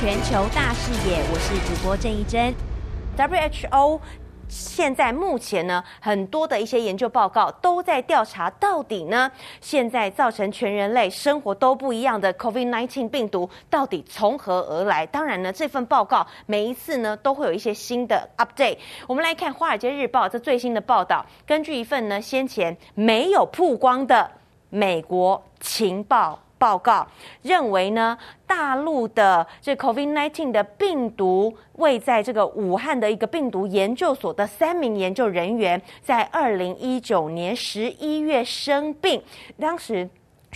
全球大视野，我是主播郑一珍。WHO 现在目前呢，很多的一些研究报告都在调查，到底呢，现在造成全人类生活都不一样的 COVID-19 病毒到底从何而来？当然呢，这份报告每一次呢都会有一些新的 update。我们来看《华尔街日报》这最新的报道，根据一份呢先前没有曝光的美国情报。报告认为呢，大陆的这 COVID-19 的病毒位在这个武汉的一个病毒研究所的三名研究人员，在二零一九年十一月生病，当时。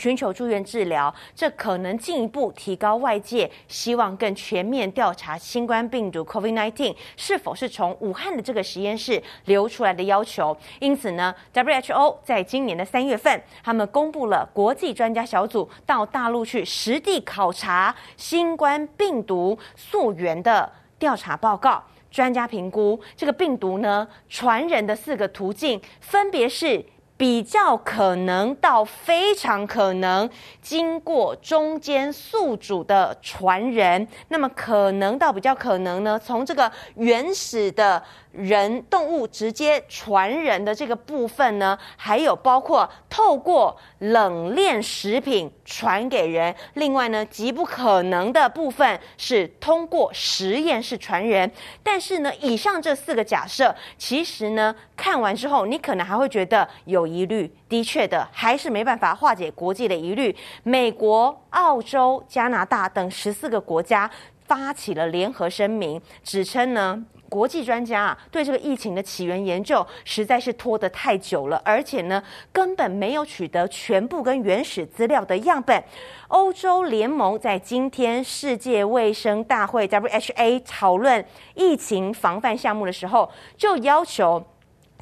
寻求住院治疗，这可能进一步提高外界希望更全面调查新冠病毒 COVID-19 是否是从武汉的这个实验室流出来的要求。因此呢，WHO 在今年的三月份，他们公布了国际专家小组到大陆去实地考察新冠病毒溯源的调查报告。专家评估这个病毒呢，传人的四个途径分别是。比较可能到非常可能经过中间宿主的传人，那么可能到比较可能呢，从这个原始的。人动物直接传人的这个部分呢，还有包括透过冷链食品传给人。另外呢，极不可能的部分是通过实验室传人。但是呢，以上这四个假设，其实呢，看完之后你可能还会觉得有疑虑。的确的，还是没办法化解国际的疑虑。美国、澳洲、加拿大等十四个国家发起了联合声明，指称呢。国际专家啊，对这个疫情的起源研究实在是拖得太久了，而且呢，根本没有取得全部跟原始资料的样本。欧洲联盟在今天世界卫生大会 （WHA） 讨论疫情防范项目的时候，就要求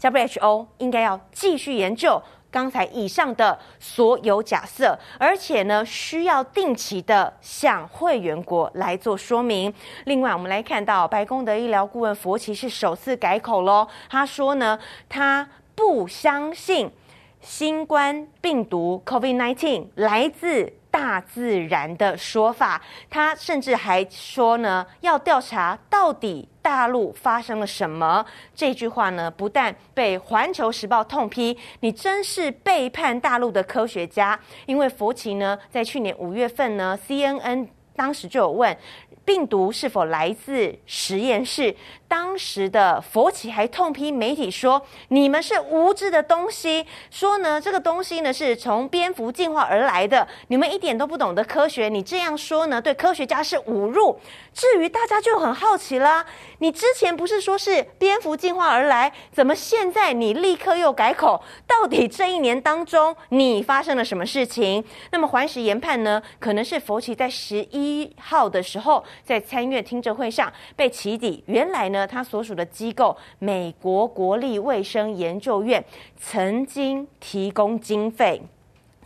WHO 应该要继续研究。刚才以上的所有假设，而且呢，需要定期的向会员国来做说明。另外，我们来看到白宫的医疗顾问佛奇是首次改口喽，他说呢，他不相信新冠病毒 COVID-19 来自。大自然的说法，他甚至还说呢，要调查到底大陆发生了什么。这句话呢，不但被《环球时报》痛批，你真是背叛大陆的科学家。因为佛奇呢，在去年五月份呢，CNN 当时就有问。病毒是否来自实验室？当时的佛奇还痛批媒体说：“你们是无知的东西。”说呢，这个东西呢是从蝙蝠进化而来的。你们一点都不懂得科学，你这样说呢，对科学家是侮辱。至于大家就很好奇啦，你之前不是说是蝙蝠进化而来，怎么现在你立刻又改口？到底这一年当中你发生了什么事情？那么环时研判呢，可能是佛奇在十一号的时候。在参院听证会上被起底，原来呢，他所属的机构美国国立卫生研究院曾经提供经费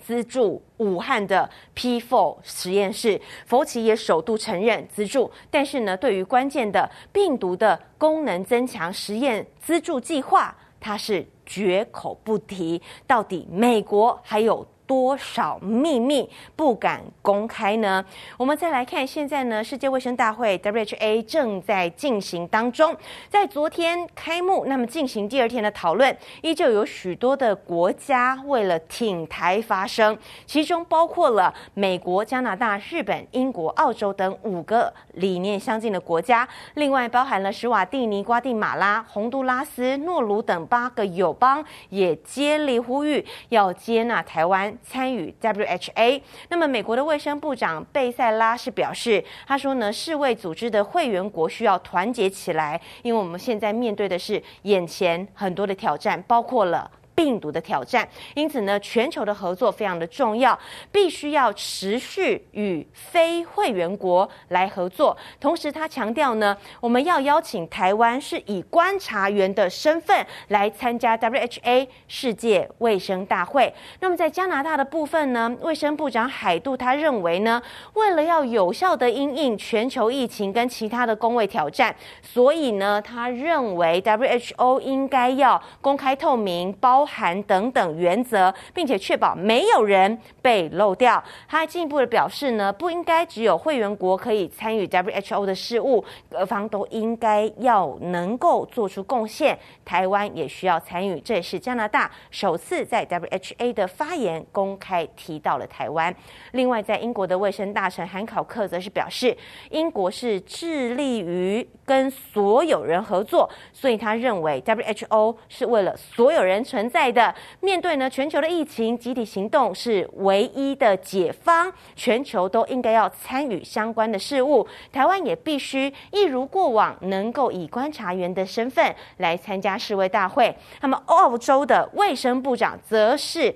资助武汉的 P4 实验室，佛奇也首度承认资助，但是呢，对于关键的病毒的功能增强实验资助计划，他是绝口不提。到底美国还有多少秘密不敢公开呢？我们再来看，现在呢，世界卫生大会 （WHA） 正在进行当中，在昨天开幕，那么进行第二天的讨论，依旧有许多的国家为了挺台发声，其中包括了美国、加拿大、日本、英国、澳洲等五个理念相近的国家，另外包含了史瓦蒂尼、瓜地马拉、洪都拉斯、诺鲁等八个友邦，也接力呼吁要接纳台湾。参与 WHA，那么美国的卫生部长贝塞拉是表示，他说呢，世卫组织的会员国需要团结起来，因为我们现在面对的是眼前很多的挑战，包括了。病毒的挑战，因此呢，全球的合作非常的重要，必须要持续与非会员国来合作。同时，他强调呢，我们要邀请台湾是以观察员的身份来参加 WHA 世界卫生大会。那么，在加拿大的部分呢，卫生部长海杜他认为呢，为了要有效的因应全球疫情跟其他的公卫挑战，所以呢，他认为 WHO 应该要公开透明包。含等等原则，并且确保没有人被漏掉。他还进一步的表示呢，不应该只有会员国可以参与 WHO 的事务，各方都应该要能够做出贡献。台湾也需要参与，这也是加拿大首次在 WHA 的发言公开提到了台湾。另外，在英国的卫生大臣韩考克则是表示，英国是致力于跟所有人合作，所以他认为 WHO 是为了所有人存在的。面对呢全球的疫情，集体行动是唯一的解方，全球都应该要参与相关的事务。台湾也必须一如过往，能够以观察员的身份来参加世卫大会。那么，澳洲的卫生部长则是。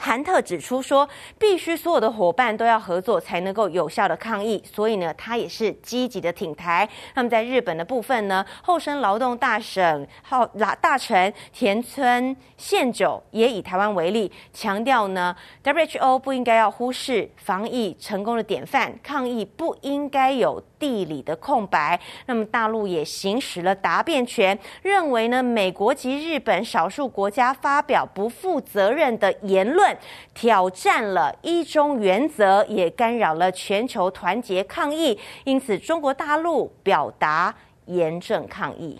韩特指出说，必须所有的伙伴都要合作，才能够有效的抗疫。所以呢，他也是积极的挺台。那么在日本的部分呢，厚生劳动大省号大臣田村宪久也以台湾为例，强调呢，WHO 不应该要忽视防疫成功的典范，抗疫不应该有地理的空白。那么大陆也行使了答辩权，认为呢，美国及日本少数国家发表不负责任的言论。挑战了一中原则，也干扰了全球团结抗议，因此中国大陆表达严正抗议。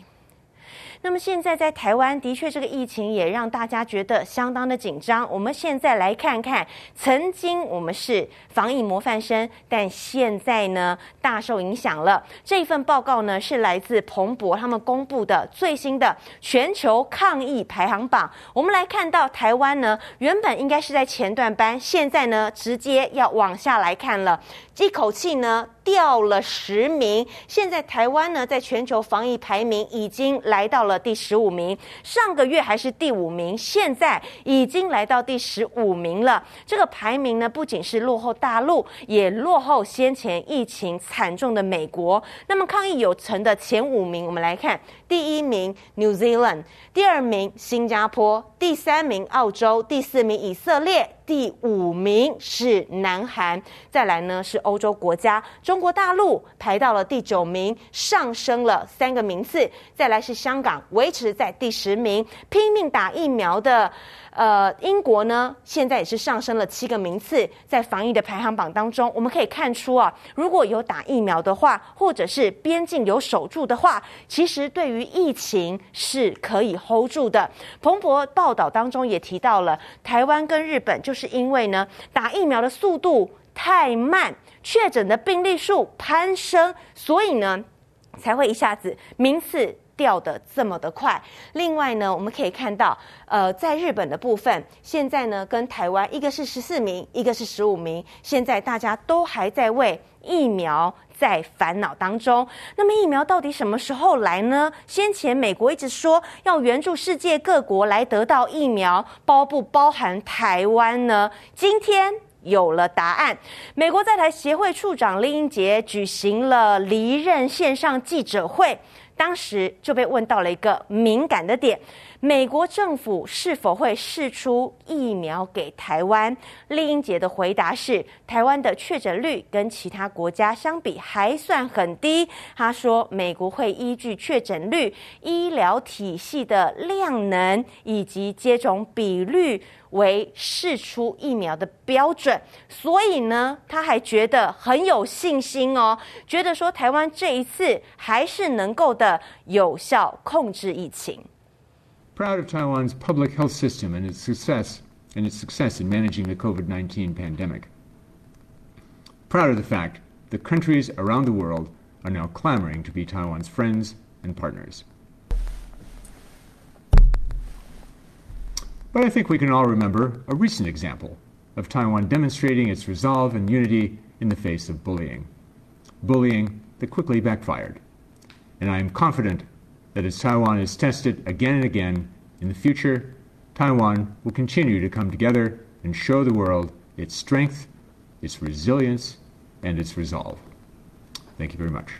那么现在在台湾，的确这个疫情也让大家觉得相当的紧张。我们现在来看看，曾经我们是防疫模范生，但现在呢大受影响了。这份报告呢是来自彭博他们公布的最新的全球抗疫排行榜。我们来看到台湾呢，原本应该是在前段班，现在呢直接要往下来看了，一口气呢。掉了十名，现在台湾呢，在全球防疫排名已经来到了第十五名。上个月还是第五名，现在已经来到第十五名了。这个排名呢，不仅是落后大陆，也落后先前疫情惨重的美国。那么抗疫有成的前五名，我们来看：第一名 New Zealand，第二名新加坡，第三名澳洲，第四名以色列。第五名是南韩，再来呢是欧洲国家，中国大陆排到了第九名，上升了三个名次。再来是香港，维持在第十名，拼命打疫苗的。呃，英国呢，现在也是上升了七个名次，在防疫的排行榜当中，我们可以看出啊，如果有打疫苗的话，或者是边境有守住的话，其实对于疫情是可以 hold 住的。彭博报道当中也提到了，台湾跟日本就是因为呢，打疫苗的速度太慢，确诊的病例数攀升，所以呢，才会一下子名次。掉的这么的快。另外呢，我们可以看到，呃，在日本的部分，现在呢跟台湾一个是十四名，一个是十五名。现在大家都还在为疫苗在烦恼当中。那么疫苗到底什么时候来呢？先前美国一直说要援助世界各国来得到疫苗，包不包含台湾呢？今天有了答案。美国在台协会处长林英杰举行了离任线上记者会。当时就被问到了一个敏感的点：美国政府是否会释出疫苗给台湾？酈英杰的回答是：台湾的确诊率跟其他国家相比还算很低。他说，美国会依据确诊率、医疗体系的量能以及接种比率。为释出疫苗的标准，所以呢，他还觉得很有信心哦，觉得说台湾这一次还是能够的有效控制疫情。Proud of Taiwan's public health system and its success and its success in managing the COVID-19 pandemic. Proud of the fact that countries around the world are now clamoring to be Taiwan's friends and partners. But I think we can all remember a recent example of Taiwan demonstrating its resolve and unity in the face of bullying. Bullying that quickly backfired. And I am confident that as Taiwan is tested again and again in the future, Taiwan will continue to come together and show the world its strength, its resilience, and its resolve. Thank you very much.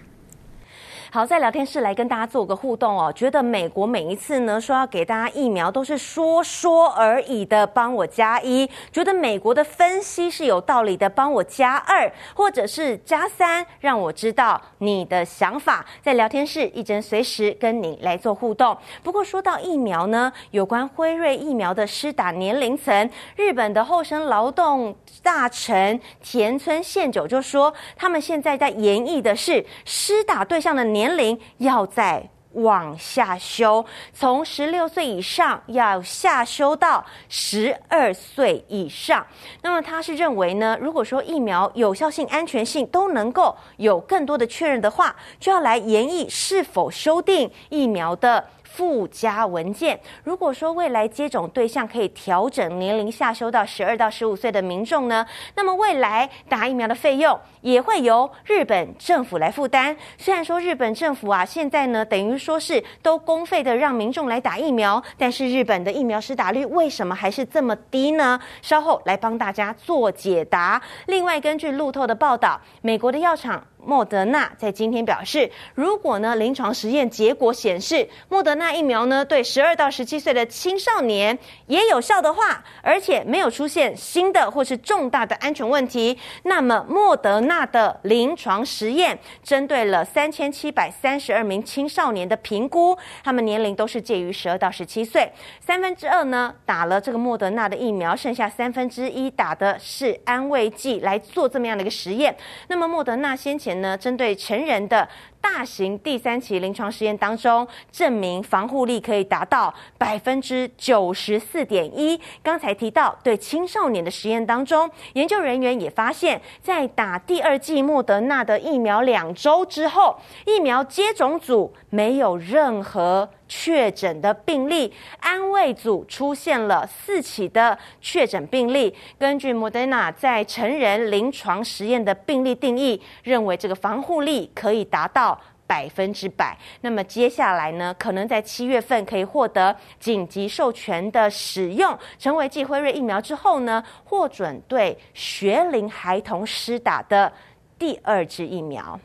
好，在聊天室来跟大家做个互动哦。觉得美国每一次呢说要给大家疫苗，都是说说而已的，帮我加一。觉得美国的分析是有道理的，帮我加二，或者是加三，让我知道你的想法。在聊天室，一针随时跟你来做互动。不过说到疫苗呢，有关辉瑞疫苗的施打年龄层，日本的厚生劳动大臣田村宪久就说，他们现在在研议的是施打对象的年年龄要再往下修，从十六岁以上要下修到十二岁以上。那么他是认为呢，如果说疫苗有效性、安全性都能够有更多的确认的话，就要来研议是否修订疫苗的。附加文件，如果说未来接种对象可以调整年龄下修到十二到十五岁的民众呢，那么未来打疫苗的费用也会由日本政府来负担。虽然说日本政府啊现在呢等于说是都公费的让民众来打疫苗，但是日本的疫苗施打率为什么还是这么低呢？稍后来帮大家做解答。另外，根据路透的报道，美国的药厂。莫德纳在今天表示，如果呢临床实验结果显示莫德纳疫苗呢对十二到十七岁的青少年也有效的话，而且没有出现新的或是重大的安全问题，那么莫德纳的临床实验针对了三千七百三十二名青少年的评估，他们年龄都是介于十二到十七岁，三分之二呢打了这个莫德纳的疫苗，剩下三分之一打的是安慰剂来做这么样的一个实验。那么莫德纳先前。呢，针对成人的大型第三期临床实验当中，证明防护力可以达到百分之九十四点一。刚才提到对青少年的实验当中，研究人员也发现，在打第二剂莫德纳的疫苗两周之后，疫苗接种组没有任何。确诊的病例，安慰组出现了四起的确诊病例。根据莫德纳在成人临床实验的病例定义，认为这个防护力可以达到百分之百。那么接下来呢，可能在七月份可以获得紧急授权的使用，成为继辉瑞疫苗之后呢，获准对学龄孩童施打的第二支疫苗。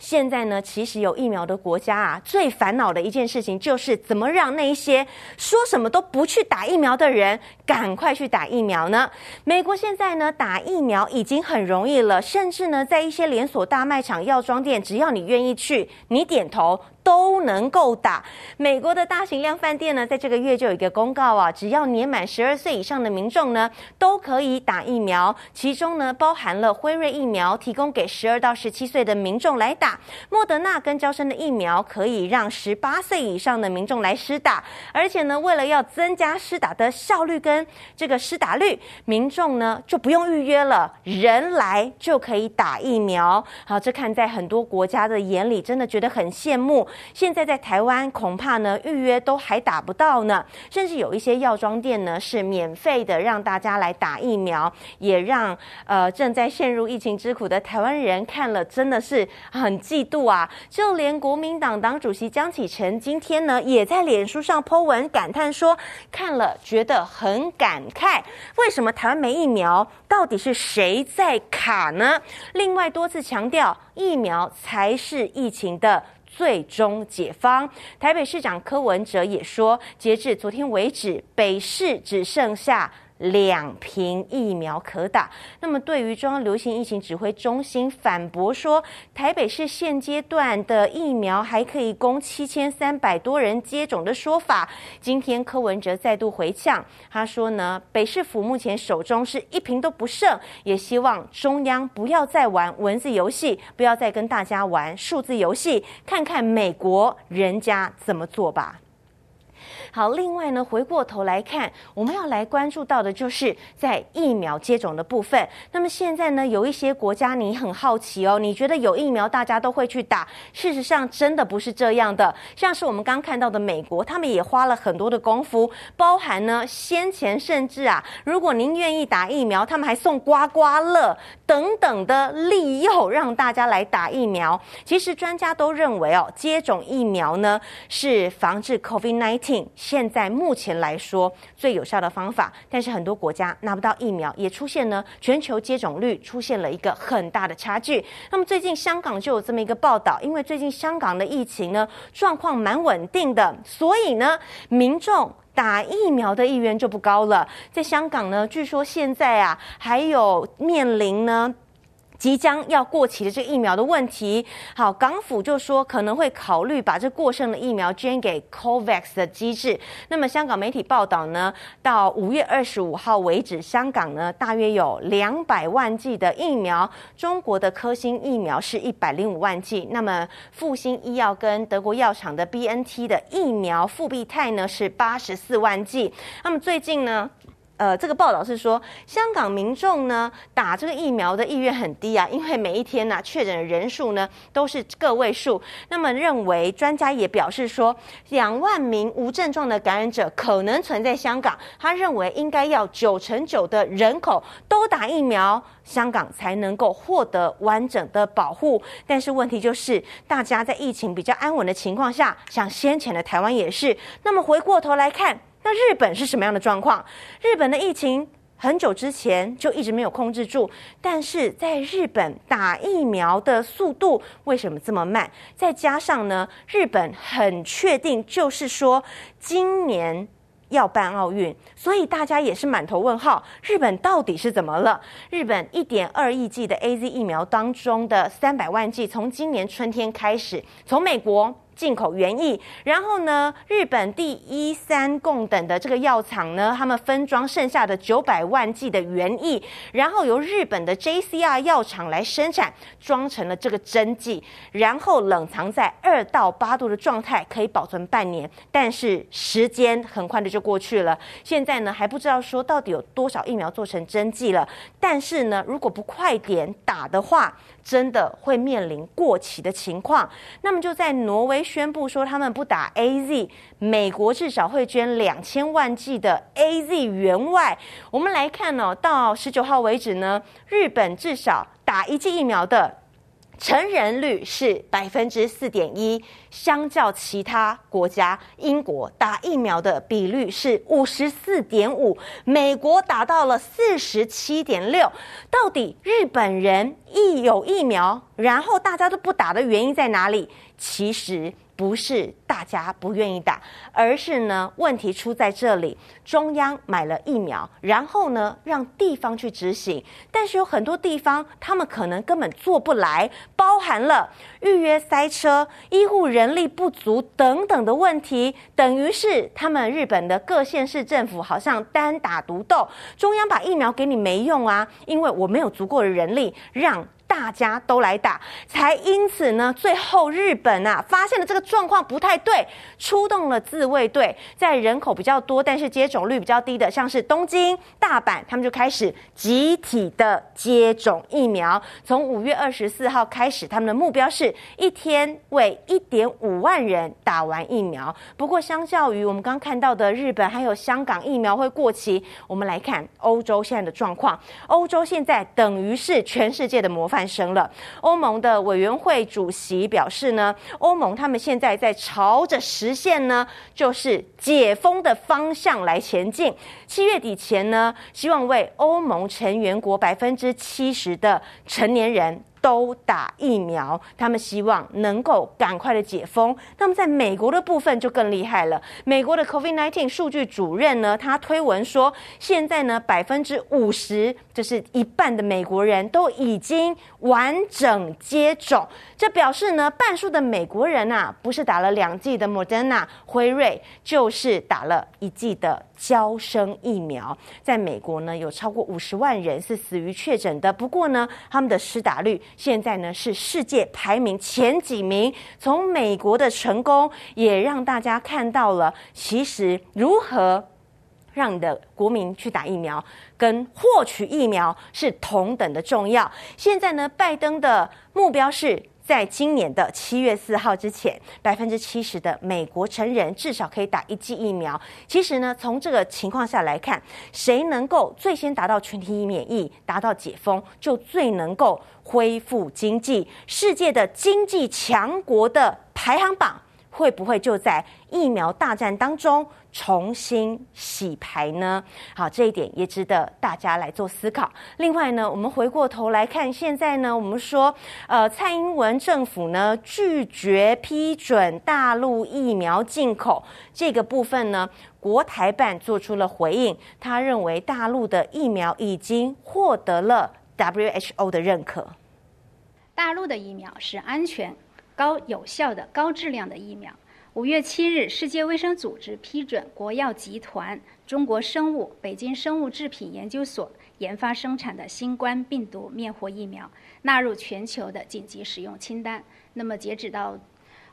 现在呢，其实有疫苗的国家啊，最烦恼的一件事情就是怎么让那一些说什么都不去打疫苗的人赶快去打疫苗呢？美国现在呢，打疫苗已经很容易了，甚至呢，在一些连锁大卖场、药妆店，只要你愿意去，你点头。都能够打。美国的大型量贩店呢，在这个月就有一个公告啊，只要年满十二岁以上的民众呢，都可以打疫苗。其中呢，包含了辉瑞疫苗，提供给十二到十七岁的民众来打；莫德纳跟娇生的疫苗，可以让十八岁以上的民众来施打。而且呢，为了要增加施打的效率跟这个施打率，民众呢就不用预约了，人来就可以打疫苗。好，这看在很多国家的眼里，真的觉得很羡慕。现在在台湾恐怕呢预约都还打不到呢，甚至有一些药妆店呢是免费的让大家来打疫苗，也让呃正在陷入疫情之苦的台湾人看了真的是很嫉妒啊！就连国民党党主席江启臣今天呢也在脸书上 po 文感叹说，看了觉得很感慨，为什么台湾没疫苗？到底是谁在卡呢？另外多次强调，疫苗才是疫情的。最终解方，台北市长柯文哲也说，截至昨天为止，北市只剩下。两瓶疫苗可打。那么，对于中央流行疫情指挥中心反驳说，台北市现阶段的疫苗还可以供七千三百多人接种的说法，今天柯文哲再度回呛，他说呢，北市府目前手中是一瓶都不剩，也希望中央不要再玩文字游戏，不要再跟大家玩数字游戏，看看美国人家怎么做吧。好，另外呢，回过头来看，我们要来关注到的就是在疫苗接种的部分。那么现在呢，有一些国家你很好奇哦，你觉得有疫苗大家都会去打？事实上，真的不是这样的。像是我们刚看到的美国，他们也花了很多的功夫，包含呢先前甚至啊，如果您愿意打疫苗，他们还送刮刮乐等等的利诱，让大家来打疫苗。其实专家都认为哦，接种疫苗呢是防治 COVID-19。现在目前来说最有效的方法。但是很多国家拿不到疫苗，也出现呢全球接种率出现了一个很大的差距。那么最近香港就有这么一个报道，因为最近香港的疫情呢状况蛮稳定的，所以呢民众打疫苗的意愿就不高了。在香港呢，据说现在啊还有面临呢。即将要过期的这疫苗的问题，好，港府就说可能会考虑把这过剩的疫苗捐给 COVAX 的机制。那么香港媒体报道呢，到五月二十五号为止，香港呢大约有两百万剂的疫苗，中国的科兴疫苗是一百零五万剂，那么复星医药跟德国药厂的 BNT 的疫苗复必泰呢是八十四万剂。那么最近呢？呃，这个报道是说，香港民众呢打这个疫苗的意愿很低啊，因为每一天呢、确诊的人数呢都是个位数。那么认为专家也表示说，两万名无症状的感染者可能存在香港，他认为应该要九成九的人口都打疫苗，香港才能够获得完整的保护。但是问题就是，大家在疫情比较安稳的情况下，像先前的台湾也是。那么回过头来看。那日本是什么样的状况？日本的疫情很久之前就一直没有控制住，但是在日本打疫苗的速度为什么这么慢？再加上呢，日本很确定就是说今年要办奥运，所以大家也是满头问号：日本到底是怎么了？日本一点二亿剂的 AZ 疫苗当中的三百万剂，从今年春天开始，从美国。进口原液，然后呢，日本第一三共等的这个药厂呢，他们分装剩下的九百万剂的原液，然后由日本的 JCR 药厂来生产，装成了这个针剂，然后冷藏在二到八度的状态，可以保存半年。但是时间很快的就过去了，现在呢还不知道说到底有多少疫苗做成针剂了。但是呢，如果不快点打的话，真的会面临过期的情况。那么就在挪威宣布说他们不打 AZ，美国至少会捐两千万剂的 AZ 援外。我们来看呢、哦，到十九号为止呢，日本至少打一剂疫苗的。成人率是百分之四点一，相较其他国家，英国打疫苗的比率是五十四点五，美国达到了四十七点六。到底日本人一有疫苗，然后大家都不打的原因在哪里？其实。不是大家不愿意打，而是呢，问题出在这里。中央买了疫苗，然后呢，让地方去执行，但是有很多地方他们可能根本做不来，包含了预约塞车、医护人力不足等等的问题，等于是他们日本的各县市政府好像单打独斗，中央把疫苗给你没用啊，因为我没有足够的人力让。大家都来打，才因此呢，最后日本啊发现了这个状况不太对，出动了自卫队，在人口比较多但是接种率比较低的，像是东京、大阪，他们就开始集体的接种疫苗。从五月二十四号开始，他们的目标是一天为一点五万人打完疫苗。不过，相较于我们刚看到的日本还有香港疫苗会过期，我们来看欧洲现在的状况。欧洲现在等于是全世界的模范诞生了。欧盟的委员会主席表示呢，欧盟他们现在在朝着实现呢，就是解封的方向来前进。七月底前呢，希望为欧盟成员国百分之七十的成年人。都打疫苗，他们希望能够赶快的解封。那么在美国的部分就更厉害了。美国的 COVID-19 数据主任呢，他推文说，现在呢百分之五十，就是一半的美国人都已经完整接种。这表示呢，半数的美国人啊，不是打了两剂的 Moderna 辉瑞，就是打了一剂的。娇生疫苗在美国呢，有超过五十万人是死于确诊的。不过呢，他们的施打率现在呢是世界排名前几名。从美国的成功，也让大家看到了，其实如何让你的国民去打疫苗，跟获取疫苗是同等的重要。现在呢，拜登的目标是。在今年的七月四号之前，百分之七十的美国成人至少可以打一剂疫苗。其实呢，从这个情况下来看，谁能够最先达到群体免疫、达到解封，就最能够恢复经济。世界的经济强国的排行榜会不会就在疫苗大战当中重新洗牌呢？好，这一点也值得大家来做思考。另外呢，我们回过头来看，现在呢，我们说，呃，蔡英文政府呢拒绝批准大陆疫苗进口这个部分呢，国台办做出了回应，他认为大陆的疫苗已经获得了 WHO 的认可。大陆的疫苗是安全、高有效的、高质量的疫苗。五月七日，世界卫生组织批准国药集团、中国生物、北京生物制品研究所研发生产的新冠病毒灭活疫苗纳入全球的紧急使用清单。那么，截止到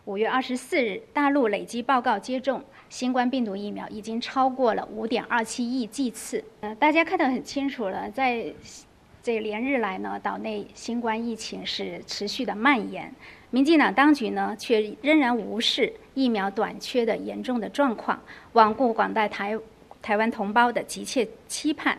五月二十四日，大陆累计报告接种新冠病毒疫苗已经超过了五点二七亿剂次。呃，大家看得很清楚了，在。这连日来呢，岛内新冠疫情是持续的蔓延，民进党当局呢却仍然无视疫苗短缺的严重的状况，罔顾广大台台湾同胞的急切期盼，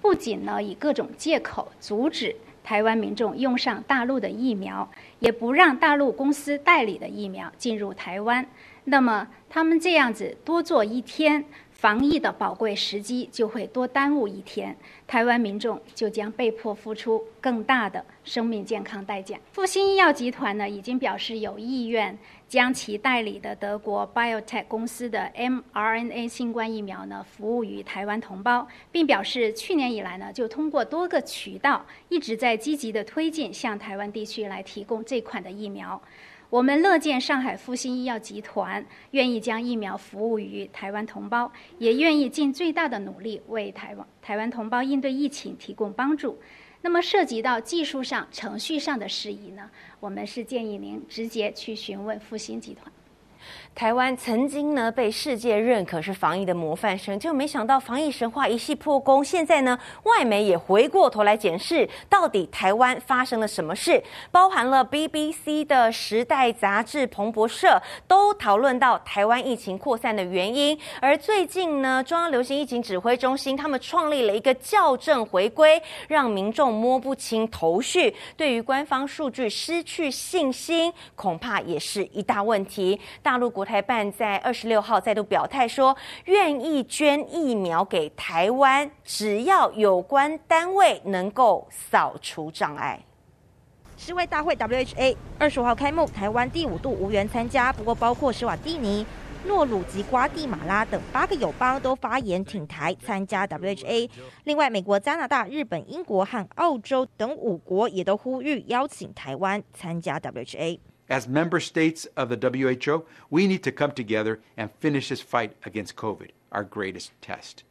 不仅呢以各种借口阻止台湾民众用上大陆的疫苗，也不让大陆公司代理的疫苗进入台湾。那么他们这样子多做一天。防疫的宝贵时机就会多耽误一天，台湾民众就将被迫付出更大的生命健康代价。复星医药集团呢，已经表示有意愿将其代理的德国 Biotech 公司的 mRNA 新冠疫苗呢，服务于台湾同胞，并表示去年以来呢，就通过多个渠道一直在积极的推进向台湾地区来提供这款的疫苗。我们乐见上海复星医药集团愿意将疫苗服务于台湾同胞，也愿意尽最大的努力为台湾台湾同胞应对疫情提供帮助。那么涉及到技术上、程序上的事宜呢，我们是建议您直接去询问复星集团。台湾曾经呢被世界认可是防疫的模范生，就没想到防疫神话一夕破功。现在呢，外媒也回过头来检视到底台湾发生了什么事，包含了 BBC 的《时代》杂志、彭博社都讨论到台湾疫情扩散的原因。而最近呢，中央流行疫情指挥中心他们创立了一个校正回归，让民众摸不清头绪，对于官方数据失去信心，恐怕也是一大问题。大陆国台办在二十六号再度表态说，愿意捐疫苗给台湾，只要有关单位能够扫除障碍。世卫大会 （WHA） 二十五号开幕，台湾第五度无缘参加，不过包括施瓦蒂尼、诺鲁及瓜地马拉等八个友邦都发言挺台参加 WHA。另外，美国、加拿大、日本、英国和澳洲等五国也都呼吁邀请台湾参加 WHA。As member states of the WHO, we need to come together and finish this fight against COVID, our greatest test.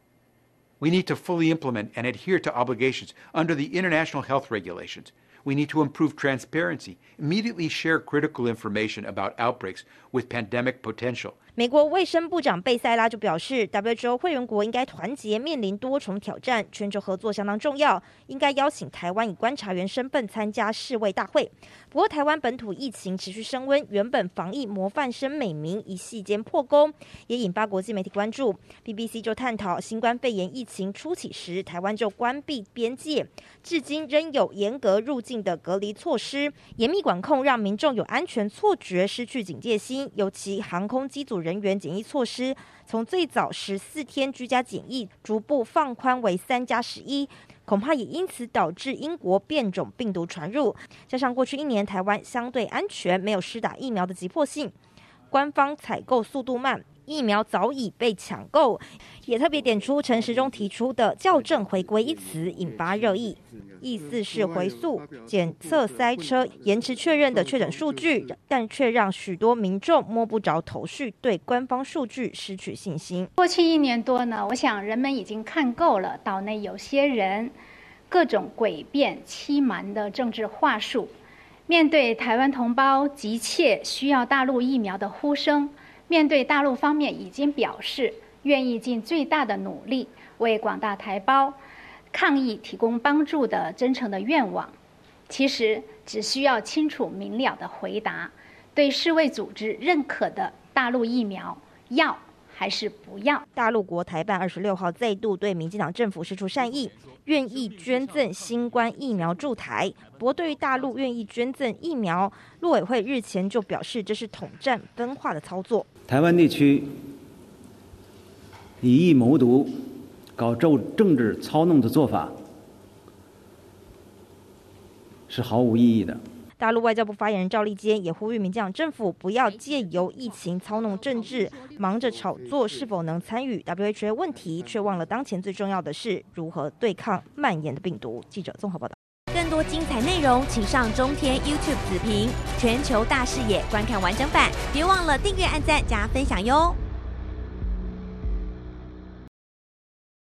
We need to fully implement and adhere to obligations under the international health regulations. We need to improve transparency, immediately share critical information about outbreaks with pandemic potential, 美国卫生部长贝塞拉就表示，WHO 会员国应该团结，面临多重挑战，全球合作相当重要，应该邀请台湾以观察员身份参加世卫大会。不过，台湾本土疫情持续升温，原本防疫模范生美名一夕间破功，也引发国际媒体关注。BBC 就探讨，新冠肺炎疫情初起时，台湾就关闭边界，至今仍有严格入境的隔离措施，严密管控让民众有安全错觉，失去警戒心，尤其航空机组人。员检疫措施从最早十四天居家检疫，逐步放宽为三加十一，恐怕也因此导致英国变种病毒传入。加上过去一年台湾相对安全，没有施打疫苗的急迫性，官方采购速度慢。疫苗早已被抢购，也特别点出陈时中提出的“校正回归”一词，引发热议，意思是回溯检测塞车、延迟确认的确诊数据，但却让许多民众摸不着头绪，对官方数据失去信心。过去一年多呢，我想人们已经看够了岛内有些人各种诡辩欺瞒的政治话术，面对台湾同胞急切需要大陆疫苗的呼声。面对大陆方面已经表示愿意尽最大的努力为广大台胞抗疫提供帮助的真诚的愿望，其实只需要清楚明了的回答：对世卫组织认可的大陆疫苗药还是不要？大陆国台办二十六号再度对民进党政府释出善意，愿意捐赠新冠疫苗驻台。不过，对于大陆愿意捐赠疫苗，陆委会日前就表示，这是统战分化的操作。台湾地区以疫谋独、搞政政治操弄的做法是毫无意义的。大陆外交部发言人赵立坚也呼吁民进党政府不要借由疫情操弄政治，忙着炒作是否能参与 WHO 问题，却忘了当前最重要的是如何对抗蔓延的病毒。记者综合报道。更多精彩内容，请上中天 YouTube 子频全球大视野观看完整版，别忘了订阅、按赞、加分享哟。